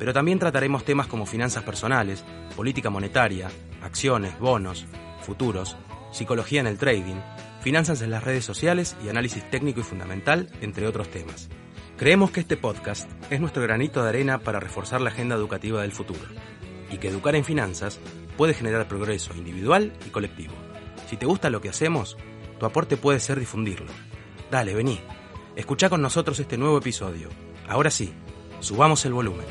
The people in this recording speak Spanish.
Pero también trataremos temas como finanzas personales, política monetaria, acciones, bonos, futuros, psicología en el trading, finanzas en las redes sociales y análisis técnico y fundamental, entre otros temas. Creemos que este podcast es nuestro granito de arena para reforzar la agenda educativa del futuro y que educar en finanzas puede generar progreso individual y colectivo. Si te gusta lo que hacemos, tu aporte puede ser difundirlo. Dale, vení. Escucha con nosotros este nuevo episodio. Ahora sí, subamos el volumen.